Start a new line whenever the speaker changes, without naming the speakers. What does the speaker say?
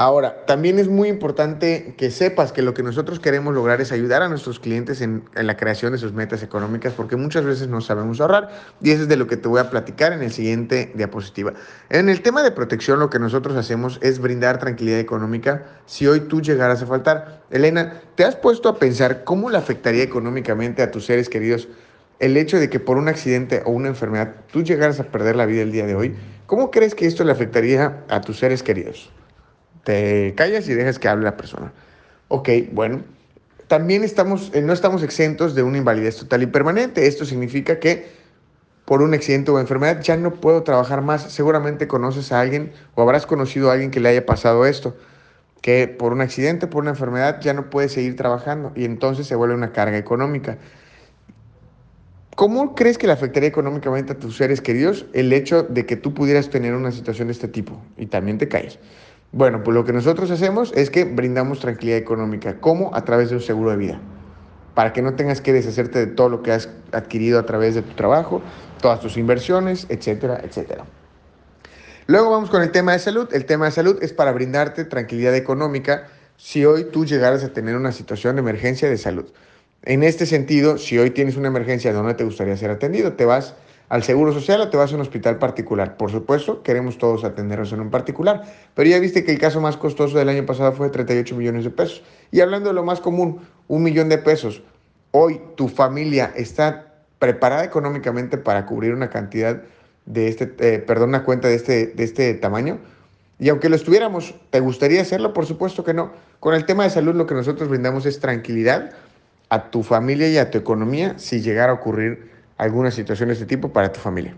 Ahora, también es muy importante que sepas que lo que nosotros queremos lograr es ayudar a nuestros clientes en, la creación de sus metas económicas porque muchas veces no sabemos ahorrar y eso es de lo que te voy a platicar en el siguiente diapositiva. En el tema de protección lo que nosotros hacemos es brindar tranquilidad económica si hoy tú llegaras a faltar. Elena, ¿te has puesto a pensar cómo le afectaría económicamente a tus seres queridos el hecho de que por un accidente o una enfermedad tú llegaras a perder la vida el día de hoy? ¿Cómo crees que esto le afectaría a tus seres queridos? Te callas y dejas que hable la persona. Ok, bueno, también estamos, eh, no estamos exentos de una invalidez total y permanente. Esto significa que por un accidente o enfermedad ya no puedo trabajar más. Seguramente conoces a alguien o habrás conocido a alguien que le haya pasado esto, que por un accidente, por una enfermedad ya no puede seguir trabajando y entonces se vuelve una carga económica. ¿Cómo crees que le afectaría económicamente a tus seres queridos el hecho de que tú pudieras tener una situación de este tipo y también te calles? Bueno, pues lo que nosotros hacemos es que brindamos tranquilidad económica. ¿Cómo? A través de un seguro de vida. Para que no tengas que deshacerte de todo lo que has adquirido a través de tu trabajo, todas tus inversiones, etcétera, etcétera. Luego vamos con el tema de salud. El tema de salud es para brindarte tranquilidad económica si hoy tú llegaras a tener una situación de emergencia de salud. En este sentido, si hoy tienes una emergencia, ¿dónde te gustaría ser atendido? Te vas al Seguro Social o te vas a un hospital particular. Por supuesto, queremos todos atendernos en un particular, pero ya viste que el caso más costoso del año pasado fue de 38 millones de pesos. Y hablando de lo más común, un millón de pesos. Hoy tu familia está preparada económicamente para cubrir una cantidad de este, eh, perdón, una cuenta de este, de este tamaño. Y aunque lo estuviéramos, ¿te gustaría hacerlo? Por supuesto que no. Con el tema de salud lo que nosotros brindamos es tranquilidad a tu familia y a tu economía si llegara a ocurrir alguna situación de este tipo para tu familia.